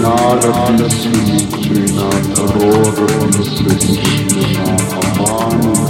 Not a the That's